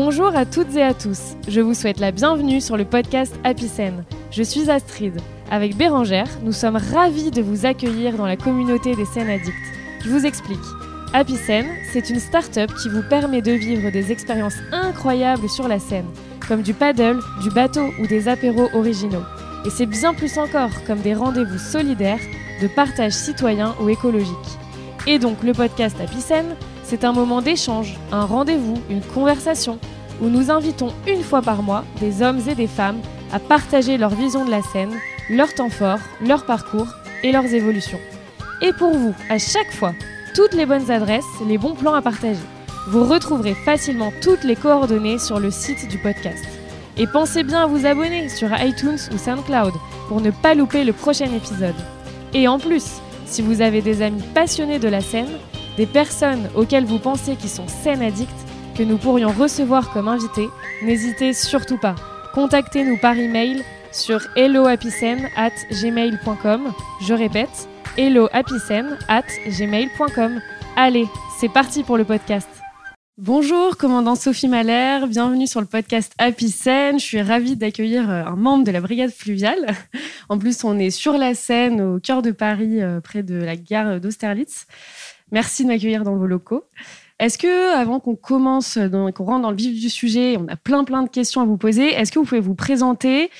Bonjour à toutes et à tous. Je vous souhaite la bienvenue sur le podcast Happy Je suis Astrid. Avec Bérangère, nous sommes ravis de vous accueillir dans la communauté des scènes addicts. Je vous explique. Happy c'est une start-up qui vous permet de vivre des expériences incroyables sur la scène, comme du paddle, du bateau ou des apéros originaux. Et c'est bien plus encore, comme des rendez-vous solidaires, de partage citoyen ou écologique. Et donc le podcast Happy c'est un moment d'échange, un rendez-vous, une conversation, où nous invitons une fois par mois des hommes et des femmes à partager leur vision de la scène, leur temps fort, leur parcours et leurs évolutions. Et pour vous, à chaque fois, toutes les bonnes adresses, les bons plans à partager. Vous retrouverez facilement toutes les coordonnées sur le site du podcast. Et pensez bien à vous abonner sur iTunes ou SoundCloud pour ne pas louper le prochain épisode. Et en plus, si vous avez des amis passionnés de la scène, des personnes auxquelles vous pensez qui sont scène addicts, que nous pourrions recevoir comme invités, n'hésitez surtout pas. Contactez-nous par email sur hellohappycen@gmail.com. Je répète, hellohappycen@gmail.com. gmail.com. Allez, c'est parti pour le podcast. Bonjour, commandant Sophie Mahler, bienvenue sur le podcast Happy Je suis ravie d'accueillir euh, un membre de la brigade fluviale. En plus, on est sur la Seine, au cœur de Paris, euh, près de la gare d'Austerlitz. Merci de m'accueillir dans vos locaux. Est-ce que, avant qu'on commence, qu'on rentre dans le vif du sujet, on a plein plein de questions à vous poser, est-ce que vous pouvez vous présenter,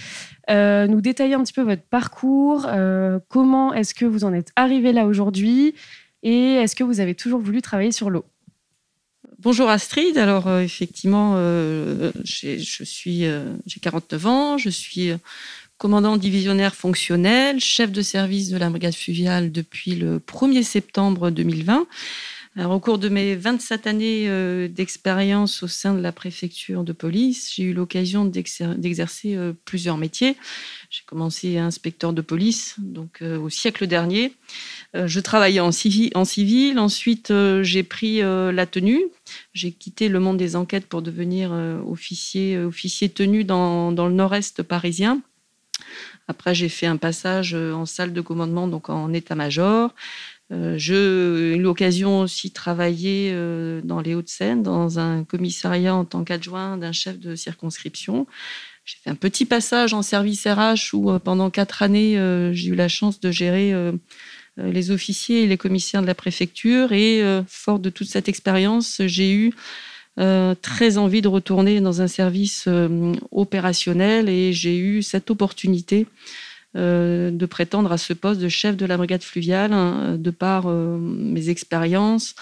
euh, nous détailler un petit peu votre parcours, euh, comment est-ce que vous en êtes arrivé là aujourd'hui, et est-ce que vous avez toujours voulu travailler sur l'eau? Bonjour Astrid, alors euh, effectivement, j'ai 49 ans, je suis commandant divisionnaire fonctionnel, chef de service de la brigade fluviale depuis le 1er septembre 2020. Alors, au cours de mes 27 années euh, d'expérience au sein de la préfecture de police, j'ai eu l'occasion d'exercer euh, plusieurs métiers. J'ai commencé inspecteur de police, donc euh, au siècle dernier. je travaillais en civil. En civil. Ensuite, j'ai pris la tenue. J'ai quitté le monde des enquêtes pour devenir officier, officier tenue dans, dans le nord-est parisien. Après, j'ai fait un passage euh, en salle de commandement, donc en état-major. Euh, j'ai eu l'occasion aussi de travailler euh, dans les Hauts-de-Seine, dans un commissariat en tant qu'adjoint d'un chef de circonscription. J'ai fait un petit passage en service RH où pendant quatre années, j'ai eu la chance de gérer les officiers et les commissaires de la préfecture. Et fort de toute cette expérience, j'ai eu euh, très envie de retourner dans un service euh, opérationnel et j'ai eu cette opportunité euh, de prétendre à ce poste de chef de la brigade fluviale hein, de par mes expériences,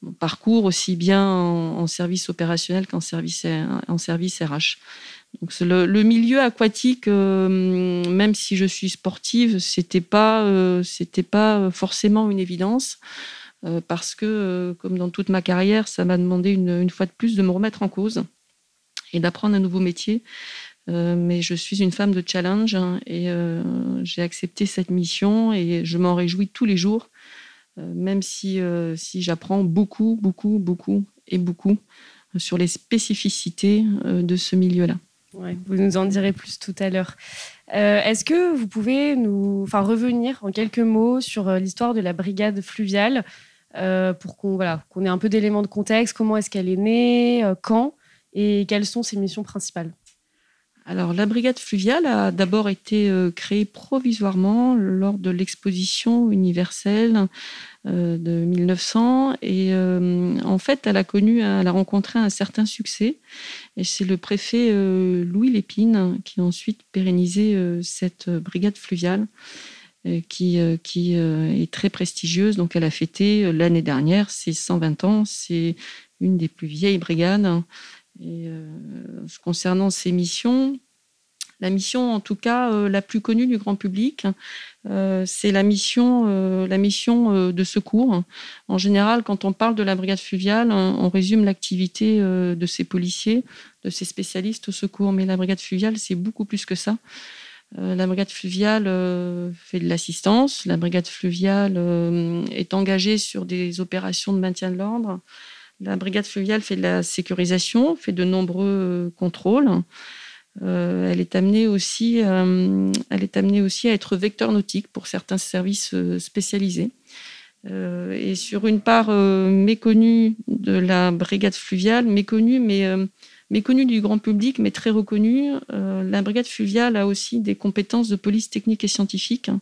mon parcours aussi bien en, service opérationnel qu'en service, en service RH. Donc le, le, milieu aquatique, même si je suis sportive, c'était pas, c'était pas forcément une évidence. Euh, parce que, euh, comme dans toute ma carrière, ça m'a demandé une, fois de plus de me remettre en cause et d'apprendre un nouveau métier. Euh, mais je suis une femme de challenge hein, et j'ai accepté cette mission et je m'en réjouis tous les jours, même si, si j'apprends beaucoup, beaucoup, beaucoup et beaucoup sur les spécificités de ce milieu-là. vous nous en direz plus tout à l'heure. Est-ce que vous pouvez nous enfin, revenir en quelques mots sur l'histoire de la brigade fluviale? Euh, pour qu'on voilà, qu'on ait un peu d'éléments de contexte, comment est-ce qu'elle est née, euh, quand et quelles sont ses missions principales. Alors, la brigade fluviale a d'abord été euh, créée provisoirement lors de l'exposition universelle de 1900 et en fait, elle a connu, elle a rencontré un certain succès et c'est le préfet Louis Lépine qui a ensuite pérennisé cette brigade fluviale. Euh, qui, euh, qui euh, est très prestigieuse. Donc, elle a fêté l'année dernière ses 120 ans. C'est une des plus vieilles brigades. Et concernant ses missions, la mission, en tout cas, la plus connue du grand public, c'est la mission, la mission de secours. En général, quand on parle de la brigade fluviale, on résume l'activité de ces policiers, de ces spécialistes au secours. Mais la brigade fluviale, c'est beaucoup plus que ça. Euh, la brigade fluviale euh, fait de l'assistance. La brigade fluviale euh, est engagée sur des opérations de maintien de l'ordre. La brigade fluviale fait de la sécurisation, fait de nombreux contrôles. elle, est amenée aussi, elle est amenée aussi à être vecteur nautique pour certains services spécialisés. et sur une part méconnue de la brigade fluviale, méconnue mais méconnue du grand public, mais très reconnue. la brigade fluviale a aussi des compétences de police technique et scientifique hein,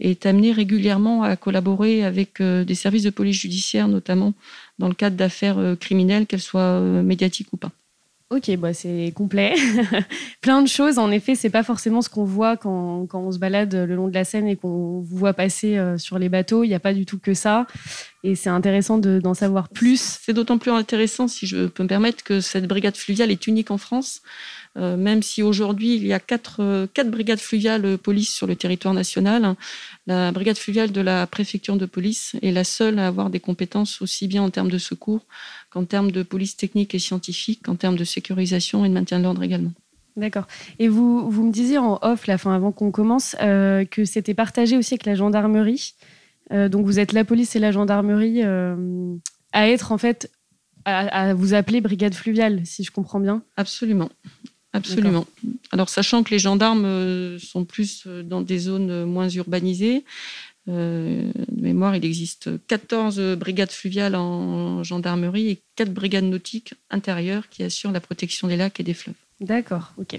et est amenée régulièrement à collaborer avec des services de police judiciaire, notamment dans le cadre d'affaires criminelles, qu'elles soient médiatiques ou pas. Ok, bah c'est complet. Plein de choses. En effet, c'est pas forcément ce qu'on voit quand, quand, on se balade le long de la Seine et qu'on voit passer euh, sur les bateaux. Il n'y a pas du tout que ça. Et c'est intéressant d'en savoir plus. C'est d'autant plus intéressant, si je peux me permettre, que cette brigade fluviale est unique en France. Euh, même si aujourd'hui il y a quatre, euh, quatre brigades fluviales police sur le territoire national, la brigade fluviale de la préfecture de police est la seule à avoir des compétences aussi bien en termes de secours qu'en termes de police technique et scientifique, qu'en termes de sécurisation et de maintien de l'ordre également. D'accord. Et vous, vous me disiez en off, la fin avant qu'on commence, euh, que c'était partagé aussi avec la gendarmerie. donc vous êtes la police et la gendarmerie à être en fait à, vous appeler brigade fluviale, si je comprends bien. Absolument. Absolument. Alors, sachant que les gendarmes euh, sont plus euh, dans des zones euh, moins urbanisées, de mémoire, il existe 14 brigades fluviales en gendarmerie et 4 brigades nautiques intérieures qui assurent la protection des lacs et des fleuves. D'accord, ok.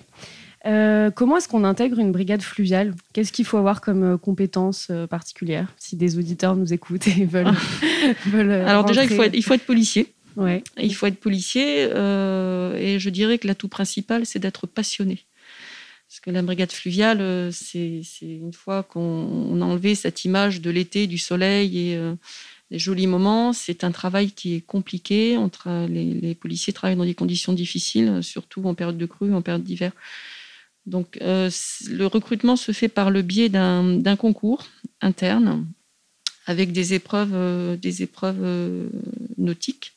comment est-ce qu'on intègre une brigade fluviale? Qu'est-ce qu'il faut avoir comme compétences particulières si des auditeurs nous écoutent et veulent, veulent Alors déjà, il faut, il faut être policier. Il faut être policier euh, et je dirais que l'atout principal, c'est d'être passionné. Parce que la brigade fluviale, euh, c'est une fois qu'on a enlevé cette image de l'été, du soleil et euh, des jolis moments, c'est un travail qui est compliqué. les, les, policiers travaillent dans des conditions difficiles, surtout en période de crue, en période d'hiver. Donc le recrutement se fait par le biais d'un concours interne avec des épreuves, des épreuves nautiques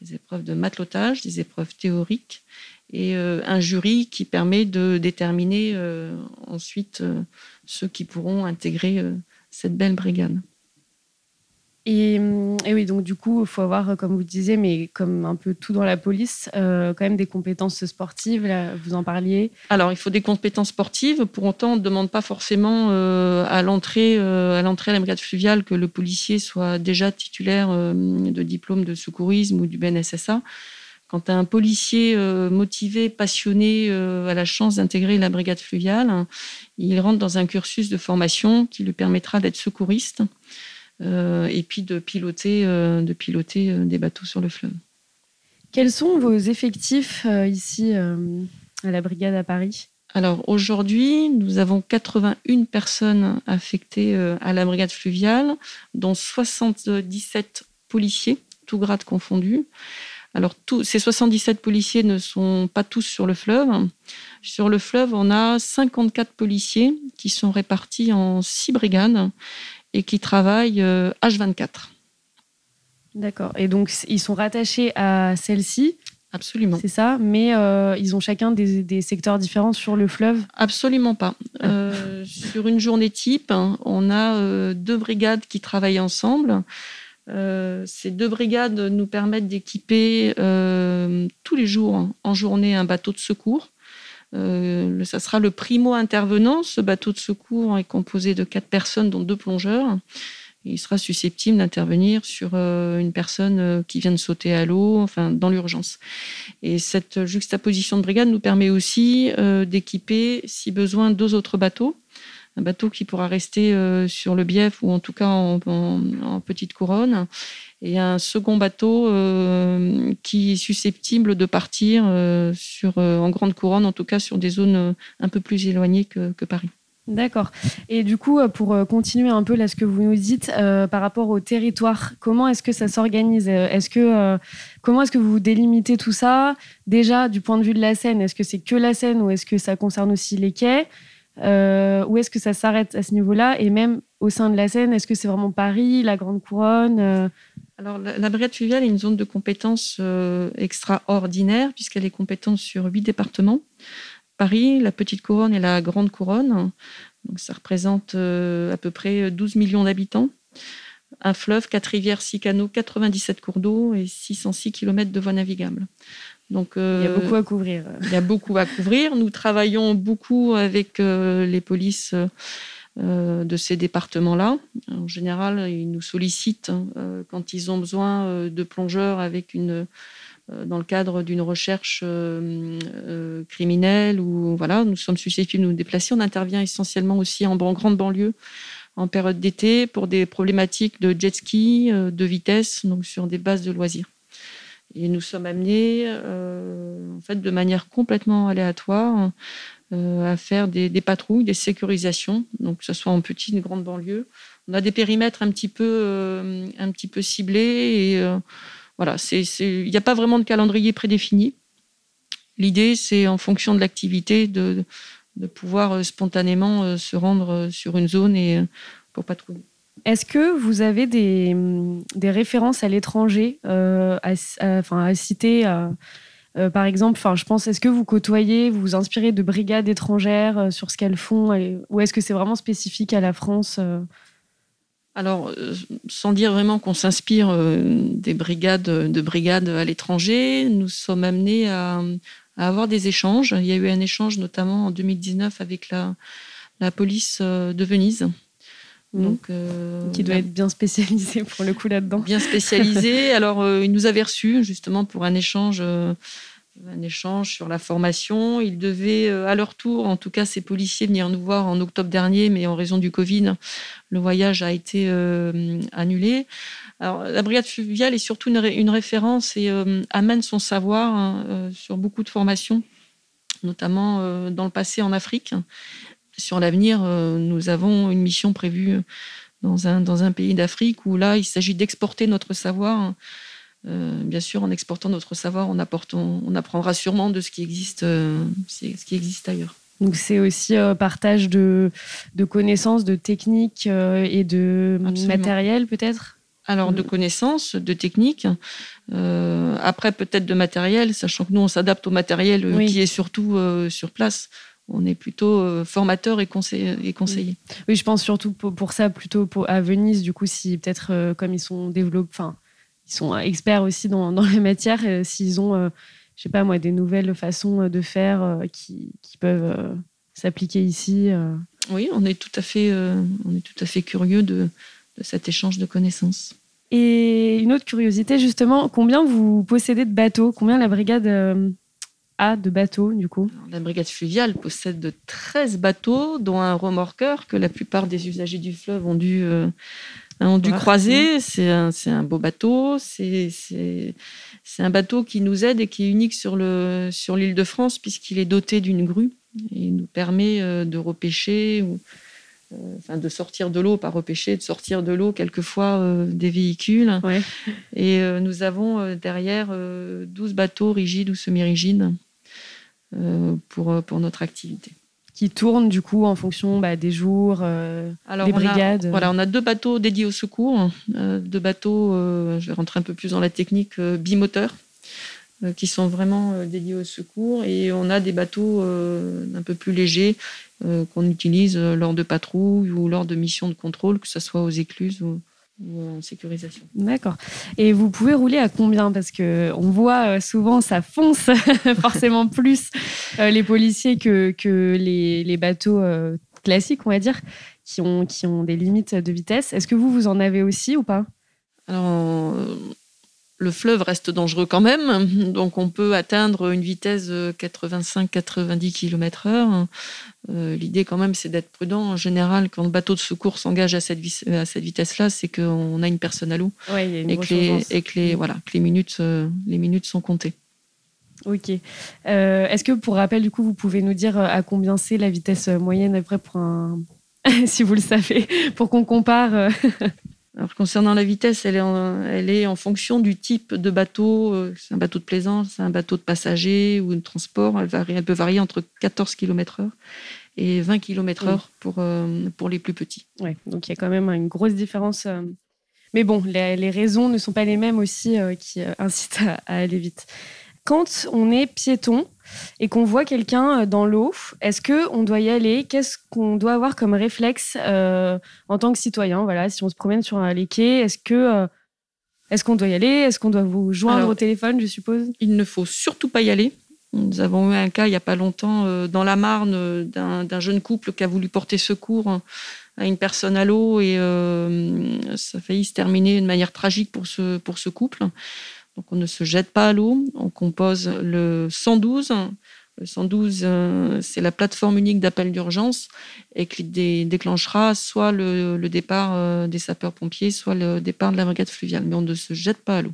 des épreuves de matelotage, des épreuves théoriques et euh, un jury qui permet de déterminer euh, ensuite euh, ceux qui pourront intégrer cette belle brigade. Et, oui, donc du coup, il faut avoir, comme vous disiez, mais comme un peu tout dans la police, euh, quand même des compétences sportives, vous en parliez. Alors, il faut des compétences sportives. Pour autant, on ne demande pas forcément euh, à l'entrée euh, à l'entrée à la brigade fluviale que le policier soit déjà titulaire de diplôme de secourisme ou du BNSSA. Quand un policier motivé, passionné, a la chance d'intégrer la brigade fluviale, il rentre dans un cursus de formation qui lui permettra d'être secouriste. Euh, et puis de piloter, euh, de piloter euh, des bateaux sur le fleuve. Quels sont vos effectifs ici à la brigade à Paris? Alors aujourd'hui, nous avons 81 personnes affectées à la brigade fluviale, dont 77 policiers, tout grade confondus. Alors tous, ces 77 policiers ne sont pas tous sur le fleuve. Sur le fleuve, on a 54 policiers qui sont répartis en six brigades et qui travaillent H24. Euh, D'accord. Et donc, ils sont rattachés à celle-ci Absolument. C'est ça, mais euh, ils ont chacun des, secteurs différents sur le fleuve Absolument pas. Ah. Euh, sur une journée type, hein, on a deux brigades qui travaillent ensemble. ces deux brigades nous permettent d'équiper tous les jours, en journée, un bateau de secours. Euh, ça sera le primo intervenant. Ce bateau de secours est composé de quatre personnes, dont deux plongeurs. Il sera susceptible d'intervenir sur euh, une personne euh, qui vient de sauter à l'eau, enfin dans l'urgence. Et cette juxtaposition de brigade nous permet aussi d'équiper, si besoin, deux autres bateaux un bateau qui pourra rester sur le bief ou en tout cas en petite couronne et un second bateau euh, qui est susceptible de partir euh, sur, euh, en grande couronne, en tout cas sur des zones un peu plus éloignées que, Paris. D'accord. Et du coup, pour continuer un peu là ce que vous nous dites par rapport au territoire, comment est-ce que ça s'organise Est-ce que comment est-ce que vous délimitez tout ça? Déjà du point de vue de la Seine, est-ce que c'est que la Seine ou est-ce que ça concerne aussi les quais? Ou est-ce que ça s'arrête à ce niveau-là? Et même au sein de la Seine, est-ce que c'est vraiment Paris, la Grande Couronne alors, la, brigade fluviale est une zone de compétences euh, extraordinaire, puisqu'elle est compétente sur huit départements. Paris, la Petite Couronne et la Grande Couronne. Donc, ça représente euh, à peu près 12 millions d'habitants. Un fleuve, quatre rivières, six canaux, 97 cours d'eau et 606 km de voies navigables. Donc, euh, il y a beaucoup à couvrir. Il y a beaucoup à couvrir. Nous travaillons beaucoup avec les polices euh, de ces départements-là. En général, ils nous sollicitent hein, euh, quand ils ont besoin euh, de plongeurs avec une dans le cadre d'une recherche criminelle ou voilà, nous sommes susceptibles de nous déplacer. On intervient essentiellement aussi en grande banlieue en période d'été pour des problématiques de jet ski, de vitesse, donc sur des bases de loisirs. Et nous sommes amenés, euh, en fait, de manière complètement aléatoire, euh, à faire des, patrouilles, des sécurisations, donc que ce soit en petite ou grande banlieue. On a des périmètres un petit peu, euh, ciblés et voilà, il n'y a pas vraiment de calendrier prédéfini. L'idée, c'est en fonction de l'activité de, pouvoir spontanément se rendre sur une zone et pour patrouiller. Est-ce que vous avez des, références à l'étranger euh, à, citer euh, euh, par exemple, je pense, est-ce que vous côtoyez, vous vous inspirez de brigades étrangères sur ce qu'elles font, ou est-ce que c'est vraiment spécifique à la France Alors, sans dire vraiment qu'on s'inspire des brigades, de brigades à l'étranger, nous sommes amenés à, avoir des échanges. Il y a eu un échange notamment en 2019 avec la, police de Venise. Donc, euh, qui doit être bien spécialisé pour le coup là-dedans. Bien spécialisé. Alors, euh, il nous avait reçus justement pour un échange, euh, un échange sur la formation. Ils devaient, à leur tour, en tout cas, ces policiers venir nous voir en octobre dernier, mais en raison du Covid, le voyage a été annulé. Alors, la brigade fluviale est surtout une, référence et amène son savoir hein, sur beaucoup de formations, notamment dans le passé en Afrique sur l'avenir, euh, nous avons une mission prévue dans un, dans un pays d'Afrique où là, il s'agit d'exporter notre savoir. Euh, bien sûr, en exportant notre savoir, on, on apprendra sûrement de ce qui existe, euh, ce qui existe ailleurs. Donc c'est aussi partage de, de, connaissances, de techniques et de matériel peut-être? Alors de connaissances, de techniques, après peut-être de matériel, sachant que nous on s'adapte au matériel qui est surtout sur place on est plutôt euh, formateur et, conseiller. Et conseiller. Oui, je pense surtout pour, ça, plutôt pour, à Venise, du coup, si peut-être euh, comme ils sont développés, enfin, ils sont experts aussi dans, dans les matières, euh, s'ils ont, je sais pas moi, des nouvelles façons de faire qui, qui, peuvent s'appliquer ici. Oui, on est tout à fait, on est tout à fait curieux de, de cet échange de connaissances. Et une autre curiosité, justement, combien vous possédez de bateaux? Combien la brigade a de bateaux, du coup La brigade fluviale possède de 13 bateaux, dont un remorqueur que la plupart des usagers du fleuve ont dû, euh, ont dû croiser. C'est un, un, beau bateau. C'est un bateau qui nous aide et qui est unique sur l'île sur de France, puisqu'il est doté d'une grue. Et il nous permet euh, de repêcher ou euh, enfin de sortir de l'eau, pas repêcher, de sortir de l'eau quelquefois des véhicules. Et nous avons derrière 12 bateaux rigides ou semi-rigides pour, euh, pour notre activité. Qui tournent du coup en fonction bah, des jours, euh, des brigades. voilà, on a deux bateaux dédiés au secours, deux bateaux, je vais rentrer un peu plus dans la technique, bimoteurs, qui sont vraiment dédiés au secours, et on a des bateaux un peu plus légers qu'on utilise lors de patrouilles ou lors de missions de contrôle, que ce soit aux écluses ou, ou en sécurisation. D'accord. Et vous pouvez rouler à combien? Parce que on voit euh, souvent ça fonce forcément plus euh, les policiers que, que les, les bateaux euh, classiques, on va dire, qui ont, qui ont des limites de vitesse. Est-ce que vous, vous en avez aussi ou pas? Alors, le fleuve reste dangereux quand même, donc on peut atteindre une vitesse de 85-90 km/h. L'idée quand même, c'est d'être prudent. En général, quand le bateau de secours s'engage à cette, vitesse-là, c'est qu'on a une personne à l'eau et, que les, voilà, les, minutes, euh, les minutes sont comptées. Ok. Euh, est-ce que pour rappel, du coup, vous pouvez nous dire euh, à combien c'est la vitesse moyenne après pour un, si vous le savez, pour qu'on compare Alors, concernant la vitesse, elle est, en, elle est en fonction du type de bateau. Euh, c'est un bateau de plaisance, c'est un bateau de passagers ou de transport. Elle, varie, elle peut varier entre 14 km/h et 20 km/h pour, euh, pour les plus petits. Ouais, donc il y a quand même une grosse différence. Euh. Mais bon, les, raisons ne sont pas les mêmes aussi qui incitent à, aller vite. Quand on est piéton, et qu'on voit quelqu'un euh, dans l'eau, est-ce que on doit y aller? Qu'est-ce qu'on doit avoir comme réflexe euh, en tant que citoyen? Voilà, si on se promène sur un quai, est-ce que euh, est-ce qu'on doit y aller? Est-ce qu'on doit vous joindre au téléphone, je suppose? Il ne faut surtout pas y aller. Nous avons eu un cas il n'y a pas longtemps dans la Marne d'un jeune couple qui a voulu porter secours à une personne à l'eau et ça a failli se terminer de manière tragique pour ce, pour ce couple. Donc on ne se jette pas à l'eau, on compose le 112. Le 112, euh, c'est la plateforme unique d'appel d'urgence et qui déclenchera soit le, départ euh, des sapeurs-pompiers, soit le départ de la brigade fluviale. Mais on ne se jette pas à l'eau.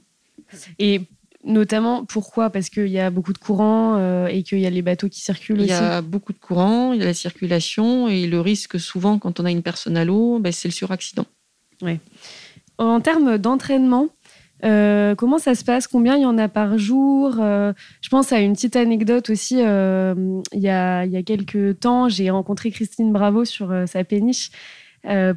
Et notamment, pourquoi? Parce qu'il y a beaucoup de courant euh, et qu'il y a les bateaux qui circulent aussi Il y a beaucoup de courant, il y a la circulation et le risque souvent quand on a une personne à l'eau, ben, c'est le suraccident. Ouais. En termes d'entraînement, euh, comment ça se passe? Combien il y en a par jour? Euh, Je pense à une petite anecdote aussi. Euh, il, y a, y a, quelques temps, j'ai rencontré Christine Bravo sur sa péniche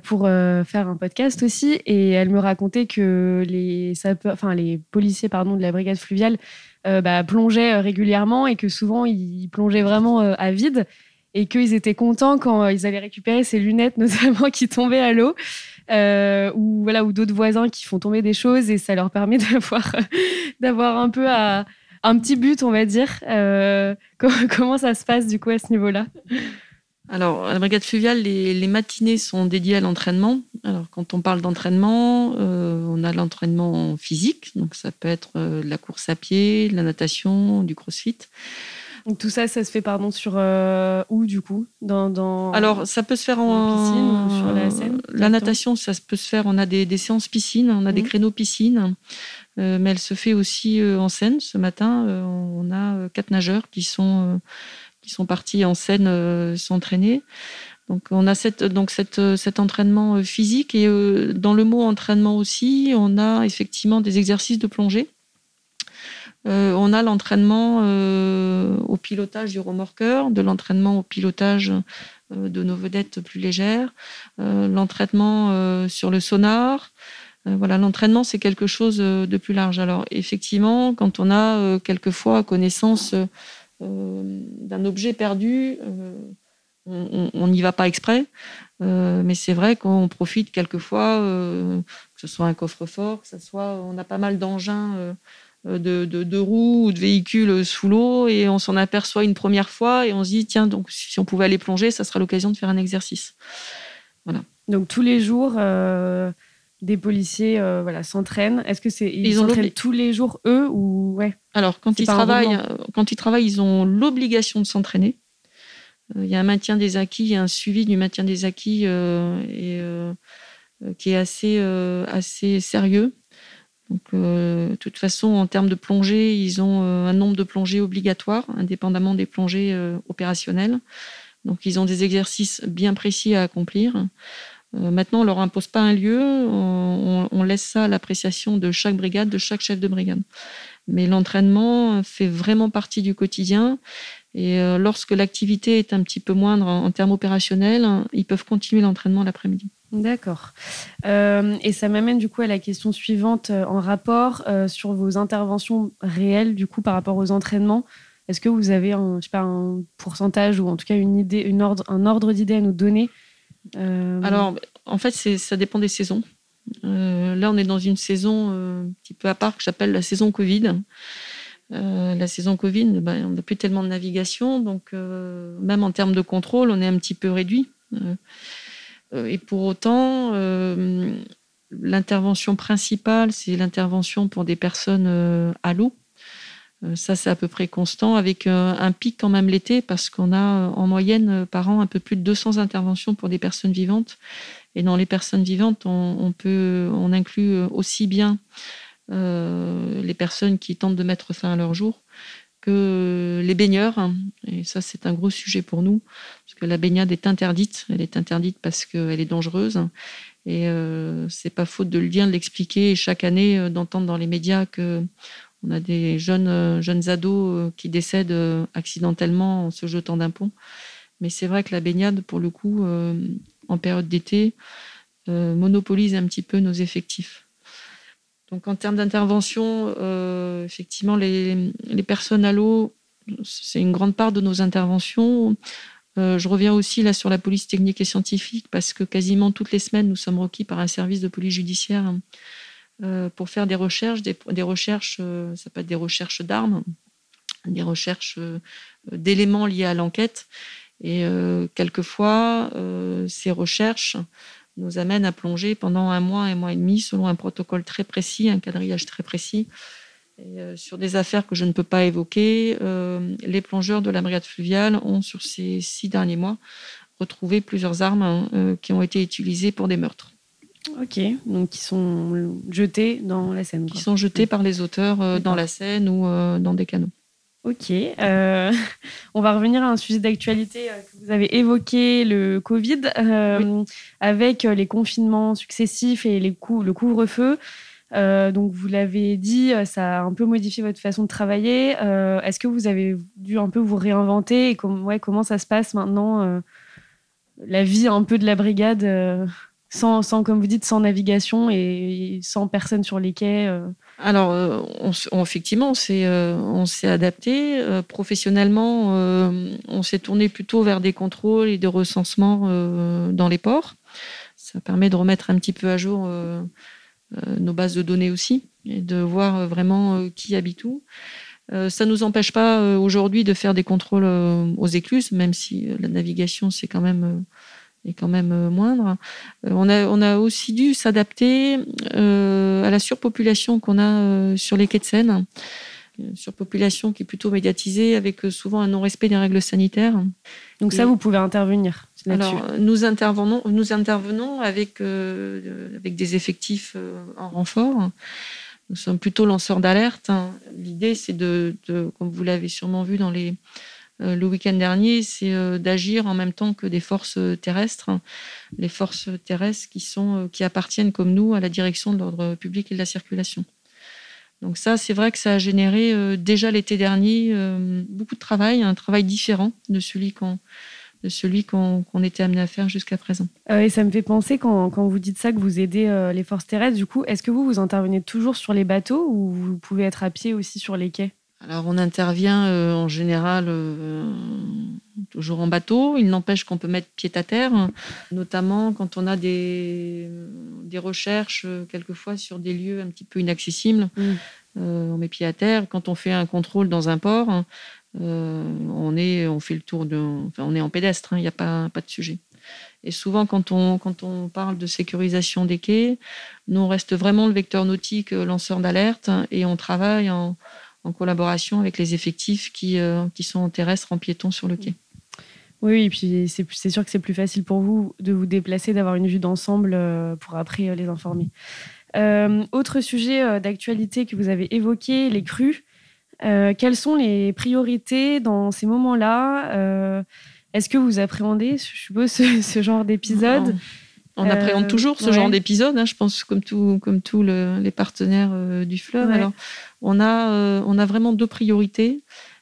pour faire un podcast aussi, et elle me racontait que les policiers pardon, de la brigade fluviale bah, plongeaient régulièrement et que souvent ils plongeaient vraiment à vide et qu'ils étaient contents quand ils allaient récupérer ces lunettes notamment qui tombaient à l'eau. Euh, ou voilà ou d'autres voisins qui font tomber des choses et ça leur permet d'avoir d'avoir un peu un petit but on va dire euh, comment ça se passe du coup à ce niveau-là? Alors, à la brigade fluviale, les, matinées sont dédiées à l'entraînement. Alors, quand on parle d'entraînement, euh, on a l'entraînement physique, donc ça peut être la course à pied, de la natation, du crossfit. Donc tout ça, ça se fait pardon sur euh, où du coup? Dans, Alors ça peut se faire en, piscine ou sur la Seine. La natation, ça peut se faire. On a des, séances piscine, on a des mhm. créneaux piscine, euh, mais elle se fait aussi euh, en Seine. Ce matin, on a quatre nageurs qui sont qui sont partis en Seine s'entraîner. Donc on a cette, donc cette, cet entraînement physique et dans le mot entraînement aussi, on a effectivement des exercices de plongée. Euh, on a l'entraînement euh, au pilotage du remorqueur, de l'entraînement au pilotage euh, de nos vedettes plus légères, l'entraînement sur le sonar. voilà, l'entraînement, c'est quelque chose de plus large. Alors, effectivement, quand on a quelquefois connaissance d'un objet perdu, on n'y va pas exprès, mais c'est vrai qu'on profite quelquefois, que ce soit un coffre-fort, que ce soit, on a pas mal d'engins euh, de, roues ou de véhicules sous l'eau et on s'en aperçoit une première fois et on se dit tiens donc si on pouvait aller plonger ça sera l'occasion de faire un exercice. Voilà. Donc tous les jours euh, des policiers euh, voilà s'entraînent. Est-ce que c'est ils, s'entraînent tous les jours eux ou ouais? Alors quand ils travaillent quand ils travaillent ils ont l'obligation de s'entraîner. Il y a un maintien des acquis il y a un suivi du maintien des acquis et qui est assez assez sérieux donc, euh, de toute façon, en termes de plongée, ils ont euh, un nombre de plongées obligatoires, indépendamment des plongées euh, opérationnelles. Donc, ils ont des exercices bien précis à accomplir. maintenant, on leur impose pas un lieu, on, laisse ça à l'appréciation de chaque brigade, de chaque chef de brigade. Mais l'entraînement fait vraiment partie du quotidien. Et lorsque l'activité est un petit peu moindre en termes opérationnels, ils peuvent continuer l'entraînement l'après-midi. D'accord. Euh, et ça m'amène du coup à la question suivante euh, en rapport euh, sur vos interventions réelles du coup par rapport aux entraînements. Est-ce que vous avez un, je sais pas, un pourcentage ou en tout cas une idée, une ordre, un ordre d'idées à nous donner Alors, en fait, ça dépend des saisons. là, on est dans une saison un petit peu à part que j'appelle la saison Covid. la saison Covid, ben, on n'a plus tellement de navigation, donc même en termes de contrôle, on est un petit peu réduit. Et pour autant, euh, l'intervention principale, c'est l'intervention pour des personnes euh, à l'eau. Ça, c'est à peu près constant, avec un pic quand même l'été, parce qu'on a en moyenne par an un peu plus de 200 interventions pour des personnes vivantes. Et dans les personnes vivantes, on inclut aussi bien les personnes qui tentent de mettre fin à leur jour les baigneurs. Et ça, c'est un gros sujet pour nous, parce que la baignade est interdite. Elle est interdite parce qu'elle est dangereuse. Et euh, c'est pas faute de le dire, de l'expliquer. Et chaque année, euh, d'entendre dans les médias que on a des jeunes, euh, jeunes ados qui décèdent accidentellement en se jetant d'un pont. Mais c'est vrai que la baignade, pour le coup, en période d'été, monopolise un petit peu nos effectifs. Donc en termes d'intervention, euh, effectivement, les, personnes à l'eau, c'est une grande part de nos interventions. Euh, je reviens aussi là sur la police technique et scientifique parce que quasiment toutes les semaines, nous sommes requis par un service de police judiciaire euh, pour faire des recherches, des, recherches, ça peut être des recherches d'armes, des recherches d'éléments liés à l'enquête. Et quelquefois, ces recherches nous amène à plonger pendant un mois, un mois et demi, selon un protocole très précis, un quadrillage très précis. Et, euh, sur des affaires que je ne peux pas évoquer, euh, les plongeurs de la brigade fluviale ont, sur ces six derniers mois, retrouvé plusieurs armes hein, euh, qui ont été utilisées pour des meurtres. Ok, donc qui sont jetés dans la Seine. Qui sont jetés par les auteurs dans la Seine ou dans des canaux. Ok, on va revenir à un sujet d'actualité que vous avez évoqué, le Covid, avec les confinements successifs et les le couvre-feu. Euh, donc, vous l'avez dit, euh, ça a un peu modifié votre façon de travailler. Euh, est-ce que vous avez dû un peu vous réinventer et ouais, comment ça se passe maintenant, la vie un peu de la brigade, sans, sans, comme vous dites, sans navigation et sans personne sur les quais Alors, on, effectivement, on s'est adapté. professionnellement, on s'est tourné plutôt vers des contrôles et des recensements dans les ports. Ça permet de remettre un petit peu à jour euh, nos bases de données aussi, et de voir euh, vraiment euh, qui habite où. ça ne nous empêche pas aujourd'hui de faire des contrôles aux écluses, même si la navigation c'est quand même est quand même moindre. on, a, on a aussi dû s'adapter à la surpopulation qu'on a sur les quais de Seine. Une surpopulation qui est plutôt médiatisée avec souvent un non-respect des règles sanitaires. Donc ça, vous pouvez intervenir alors, nous intervenons, nous intervenons avec, euh, avec des effectifs euh, en renfort. Nous sommes plutôt lanceurs d'alerte. Hein. L'idée, c'est de, comme vous l'avez sûrement vu dans les, euh, le week-end dernier, c'est d'agir en même temps que des forces terrestres, hein. les forces terrestres qui, sont, qui appartiennent comme nous à la direction de l'ordre public et de la circulation. Donc ça, c'est vrai que ça a généré déjà l'été dernier beaucoup de travail, un travail différent de celui qu'on de celui qu'on était amené à faire jusqu'à présent. Euh, et ça me fait penser, quand, quand, vous dites ça, que vous aidez euh, les forces terrestres, du coup, est-ce que vous, vous intervenez toujours sur les bateaux ou vous pouvez être à pied aussi sur les quais? Alors on intervient euh, en général toujours en bateau. Il n'empêche qu'on peut mettre pied à terre, notamment quand on a des, des recherches quelquefois sur des lieux un petit peu inaccessibles. Mm. on met pied à terre. Quand on fait un contrôle dans un port, euh, on, est, on fait le tour de. Enfin, on est en pédestre, il hein, n'y a pas, pas de sujet. Et souvent, quand on, quand on parle de sécurisation des quais, nous, on reste vraiment le vecteur nautique euh, lanceur d'alerte et on travaille en, en, collaboration avec les effectifs qui, euh, qui sont en terrestre, en piéton sur le quai. Oui, et puis c'est sûr que c'est plus facile pour vous de vous déplacer, d'avoir une vue d'ensemble pour après les informer. autre sujet d'actualité que vous avez évoqué, les crues. Euh, quelles sont les priorités dans ces moments-là? Euh, Est-ce que vous appréhendez, je suppose, ce, genre d'épisode? On appréhende toujours ce genre d'épisode, hein, je pense, comme tous comme les partenaires euh, du fleuve. Alors, on a, on a vraiment deux priorités.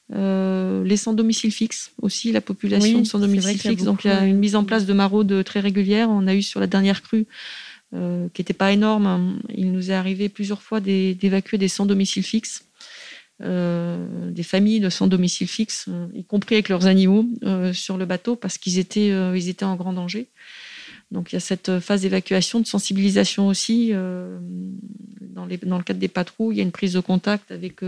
les sans domicile fixe aussi, la population sans domicile fixe. Donc, il y a une mise en place de maraudes très régulière. On a eu sur la dernière crue, qui n'était pas énorme, hein, il nous est arrivé plusieurs fois d'évacuer des sans domicile fixe. Euh, des familles de sans domicile fixe, euh, y compris avec leurs animaux, euh, sur le bateau parce qu'ils étaient, ils étaient en grand danger. Donc il y a cette phase d'évacuation, de sensibilisation aussi. dans, les, dans, le cadre des patrouilles, il y a une prise de contact avec,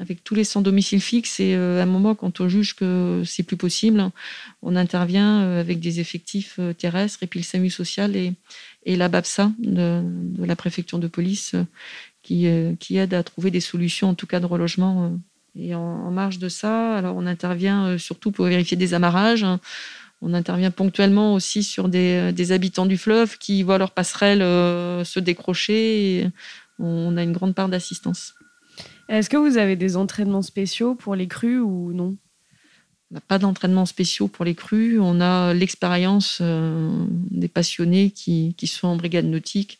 avec tous les sans domicile fixe et à un moment, quand on juge que c'est plus possible, on intervient avec des effectifs terrestres et puis le SAMU social et, la BAPSA de, la préfecture de police euh, qui, aide à trouver des solutions, en tout cas de relogement. Euh. Et en, marge de ça, alors on intervient euh, surtout pour vérifier des amarrages. Hein. On intervient ponctuellement aussi sur des, habitants du fleuve qui voient leur passerelle se décrocher. Et on a une grande part d'assistance. Est-ce que vous avez des entraînements spéciaux pour les crues ou non? On n'a pas d'entraînement spéciaux pour les crues. On a l'expérience des passionnés qui, qui, sont en brigade nautique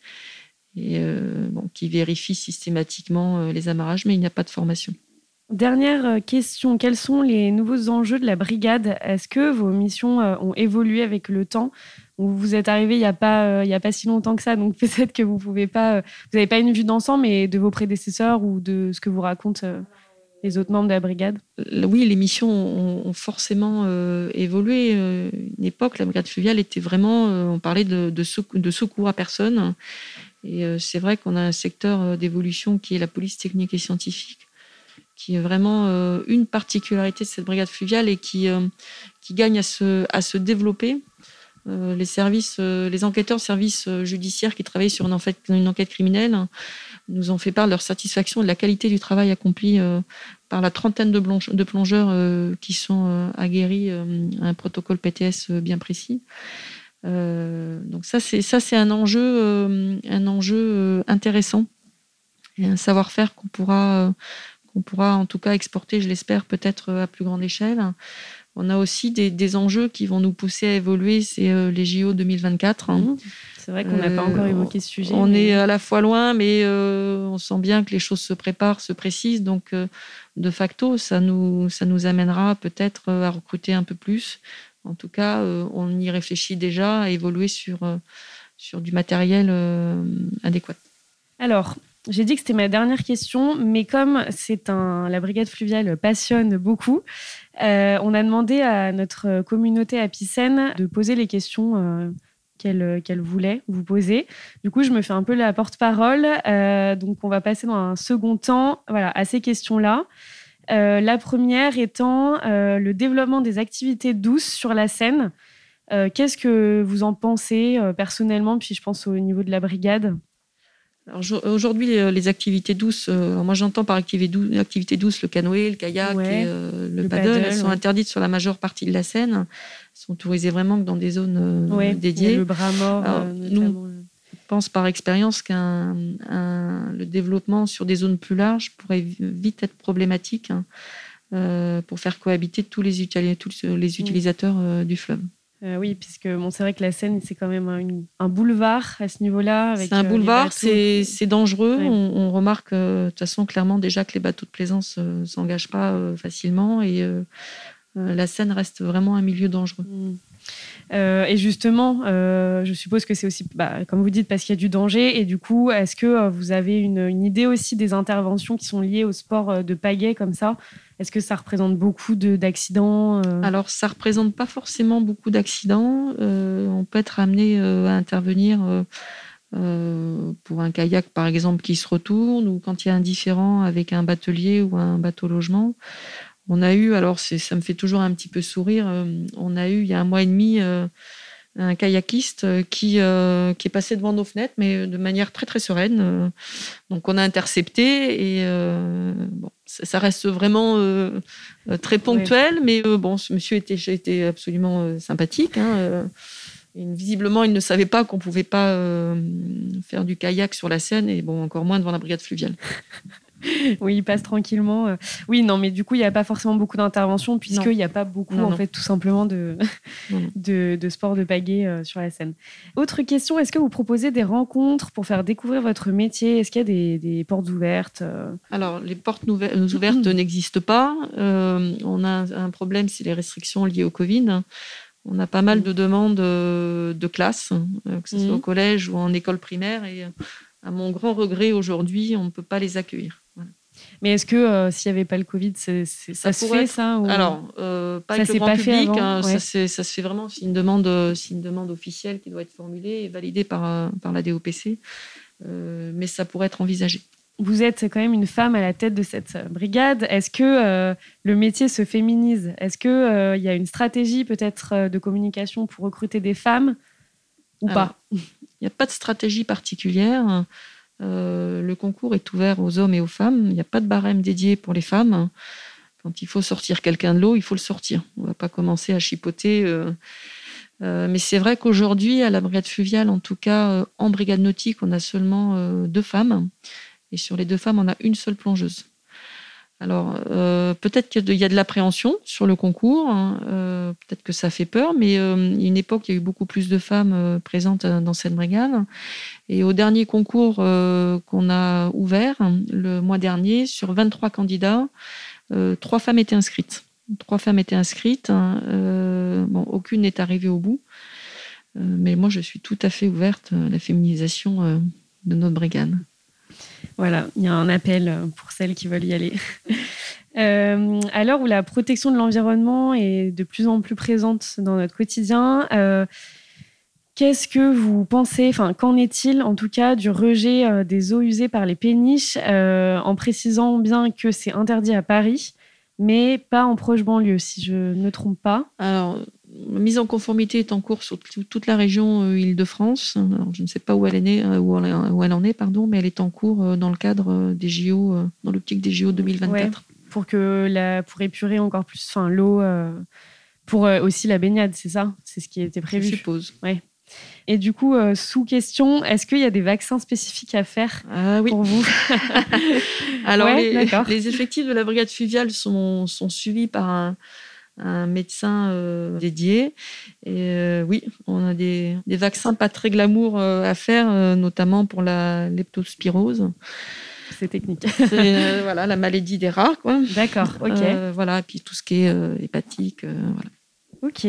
et euh, qui vérifie systématiquement euh, les amarrages, mais il n'y a pas de formation. Dernière euh, question, quels sont les nouveaux enjeux de la brigade? Est-ce que vos missions ont évolué avec le temps? Vous êtes arrivé il n'y a, pas, il y a pas si longtemps que ça, donc peut-être que vous pouvez pas, n'avez pas une vue d'ensemble, mais de vos prédécesseurs ou de ce que vous racontent les autres membres de la brigade? Oui, les missions ont, forcément évolué. Une époque, la brigade fluviale était vraiment, on parlait de, secours à personne. Et euh, c'est vrai qu'on a un secteur euh, d'évolution qui est la police technique et scientifique, qui est vraiment euh, une particularité de cette brigade fluviale et qui, qui gagne à se, à se développer. les services, les enquêteurs services judiciaires qui travaillent sur une enquête, criminelle nous ont fait part de leur satisfaction et de la qualité du travail accompli par la trentaine de, de plongeurs qui sont aguerris à un protocole PTS bien précis. donc ça, c'est ça, c'est un enjeu, un enjeu intéressant et un savoir-faire qu'on pourra, qu'on pourra en tout cas exporter, je l'espère, peut-être à plus grande échelle. On a aussi des, enjeux qui vont nous pousser à évoluer, c'est euh, les JO 2024. Mmh. C'est vrai qu'on n'a pas encore euh, évoqué ce sujet. On est à la fois loin, mais euh, on sent bien que les choses se préparent, se précisent. Donc, de facto, ça nous, ça nous amènera peut-être à recruter un peu plus. En tout cas, on y réfléchit déjà à évoluer sur, sur du matériel adéquat. Alors, j'ai dit que c'était ma dernière question, mais comme c'est la brigade fluviale passionne beaucoup, euh, on a demandé à notre communauté apicène de poser les questions euh, qu'elle voulait vous poser. Du coup, je me fais un peu la porte-parole. Euh, donc, on va passer dans un second temps à ces questions-là. la première étant le développement des activités douces sur la Seine. Qu'est-ce que vous en pensez personnellement Puis je pense au niveau de la brigade? Aujourd'hui, les, activités douces, euh, moi j'entends par activité douce, le canoë, le kayak et euh, le, paddle, elles sont interdites sur la majeure partie de la Seine. Elles sont autorisées vraiment que dans des zones euh, dédiées. le bras mort, nous, pense par expérience qu'un le développement sur des zones plus larges pourrait vite être problématique hein, pour faire cohabiter tous les, tous les utilisateurs du fleuve. Euh, oui, puisque bon, c'est vrai que la Seine, c'est quand même un, boulevard à ce niveau-là. C'est un euh, boulevard, c'est dangereux. On, remarque euh, de toute façon clairement déjà que les bateaux de plaisance ne s'engagent pas facilement et la Seine reste vraiment un milieu dangereux. Mm. Euh, et justement, euh, je suppose que c'est aussi, bah, comme vous dites, parce qu'il y a du danger. Et du coup, est-ce que euh, vous avez une, idée aussi des interventions qui sont liées au sport de pagaie comme ça? Est-ce que ça représente beaucoup d'accidents Alors, ça représente pas forcément beaucoup d'accidents. on peut être amené à intervenir. pour un kayak par exemple qui se retourne ou quand il y a un différent avec un batelier ou un bateau logement on a eu, alors ça me fait toujours un petit peu sourire, euh, on a eu il y a un mois et demi euh, un kayakiste euh, qui, qui est passé devant nos fenêtres, mais de manière très très sereine. Donc on a intercepté et bon, ça, reste vraiment très ponctuel, mais bon, ce monsieur était, était absolument sympathique. Hein, visiblement, il ne savait pas qu'on pouvait pas faire du kayak sur la Seine et bon, encore moins devant la brigade fluviale. oui, il passe tranquillement. Oui, non, mais du coup, il n'y a pas forcément beaucoup d'interventions puisqu'il n'y a pas beaucoup, en fait, tout simplement de, de, sport de pagaie euh, sur la scène. Autre question, est-ce que vous proposez des rencontres pour faire découvrir votre métier? Est-ce qu'il y a des, portes ouvertes euh? Alors, les portes ouvertes n'existent pas. Euh, on a un problème, c'est les restrictions liées au Covid. On a pas mal de demandes de classe, que ce soit au mmh. collège ou en école primaire. Et à mon grand regret, aujourd'hui, on ne peut pas les accueillir. Mais est-ce que euh, s'il n'y avait pas le Covid, ça, se fait ça Alors, euh, pas avec le grand public, hein, ça, se fait vraiment, c'est une, demande, une demande officielle qui doit être formulée et validée par, euh, par la DOPC, mais ça pourrait être envisagé. Vous êtes quand même une femme à la tête de cette brigade. Est-ce que le métier se féminise? Est-ce qu'il y a une stratégie peut-être de communication pour recruter des femmes ou pas? Il n'y a pas de stratégie particulière. Euh, le concours est ouvert aux hommes et aux femmes. Il n'y a pas de barème dédié pour les femmes. Quand il faut sortir quelqu'un de l'eau, il faut le sortir. On ne va pas commencer à chipoter. Euh, euh, mais c'est vrai qu'aujourd'hui, à la brigade fluviale, en tout cas en brigade nautique, on a seulement deux femmes. Et sur les deux femmes, on a une seule plongeuse. Alors, peut-être qu'il y a de l'appréhension sur le concours, hein, peut-être que ça fait peur, mais euh, une époque, il y a eu beaucoup plus de femmes présentes dans cette brigade. Et au dernier concours qu'on a ouvert le mois dernier, sur 23 candidats, trois femmes étaient inscrites. Trois femmes étaient inscrites. Hein, bon, aucune n'est arrivée au bout. mais moi, je suis tout à fait ouverte à la féminisation de notre brigade. Voilà, il y a un appel pour celles qui veulent y aller. Euh, à l'heure où la protection de l'environnement est de plus en plus présente dans notre quotidien, euh, qu'est-ce que vous pensez, enfin, qu'en est-il en tout cas du rejet euh, des eaux usées par les péniches, en précisant bien que c'est interdit à Paris, mais pas en proche banlieue, si je ne me trompe pas? Alors, mise en conformité est en cours sur toute la région euh, Île-de-France. je ne sais pas où elle, est née, euh, où, elle, en est, pardon, mais elle est en cours euh, dans le cadre des JO, dans l'optique des JO 2024. pour, que la, pour épurer encore plus l'eau, pour aussi la baignade, c'est ça? C'est ce qui était prévu. Je suppose. Ouais. Et du coup, sous question, est-ce qu'il y a des vaccins spécifiques à faire ah pour vous Alors, les, les, effectifs de la brigade fluviale sont, sont suivis par un, un médecin euh, dédié. Et euh, oui, on a des, vaccins pas très glamour euh, à faire, notamment pour la leptospirose. C'est technique. C'est voilà, la maladie des rats. D'accord, ok. voilà, et puis tout ce qui est hépatique. voilà. Ok.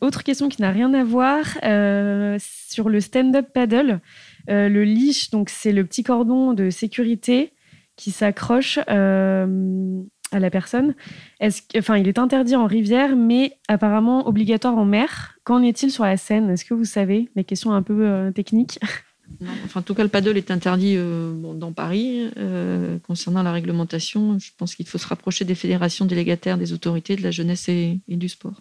Autre question qui n'a rien à voir sur le stand-up paddle. le leash, donc c'est le petit cordon de sécurité qui s'accroche à la personne. Est-ce enfin, il est interdit en rivière, mais apparemment obligatoire en mer. Qu'en est-il sur la Seine Est-ce que vous savez? Les questions un peu euh, techniques. enfin, en tout cas, le paddle est interdit euh, dans Paris. Euh, concernant la réglementation, je pense qu'il faut se rapprocher des fédérations délégataires, des autorités de la jeunesse et, du sport.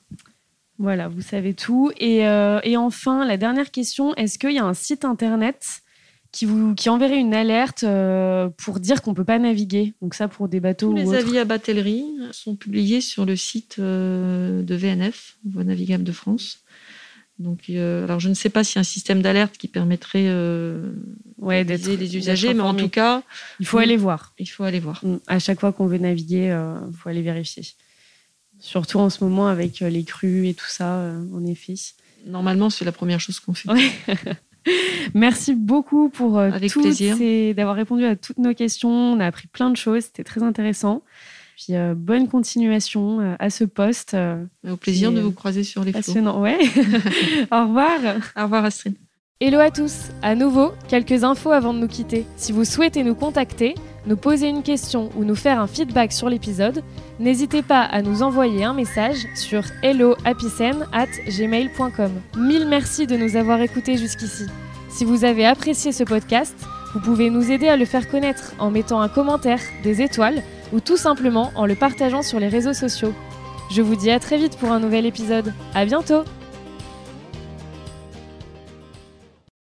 Voilà, vous savez tout. Et, et enfin, la dernière question, est-ce qu'il y a un site internet qui, vous, qui enverrait une alerte euh, pour dire qu'on ne peut pas naviguer? Donc ça pour des bateaux. Tous les avis à batellerie sont publiés sur le site euh, de VNF, Voie navigable de France. Donc, euh, alors je ne sais pas s'il y a un système d'alerte qui permettrait ouais, d'être les usagers, mais en tout cas, il faut aller voir. Il faut aller voir. Mm. À chaque fois qu'on veut naviguer, il faut aller vérifier. Surtout en ce moment avec les crues et tout ça, en effet. Normalement, c'est la première chose qu'on fait. Merci beaucoup pour euh, Avec plaisir. d'avoir répondu à toutes nos questions. On a appris plein de choses, c'était très intéressant. Puis euh, bonne continuation euh, à ce poste. Au plaisir de vous croiser sur les passionnant. Ouais. Au revoir. Au revoir Astrid. Hello à tous. À nouveau, quelques infos avant de nous quitter. Si vous souhaitez nous contacter, nous poser une question ou nous faire un feedback sur l'épisode, n'hésitez pas à nous envoyer un message sur helloapicen@gmail.com. Mille merci de nous avoir écoutés jusqu'ici. Si vous avez apprécié ce podcast, vous pouvez nous aider à le faire connaître en mettant un commentaire, des étoiles ou tout simplement en le partageant sur les réseaux sociaux. Je vous dis à très vite pour un nouvel épisode. À bientôt!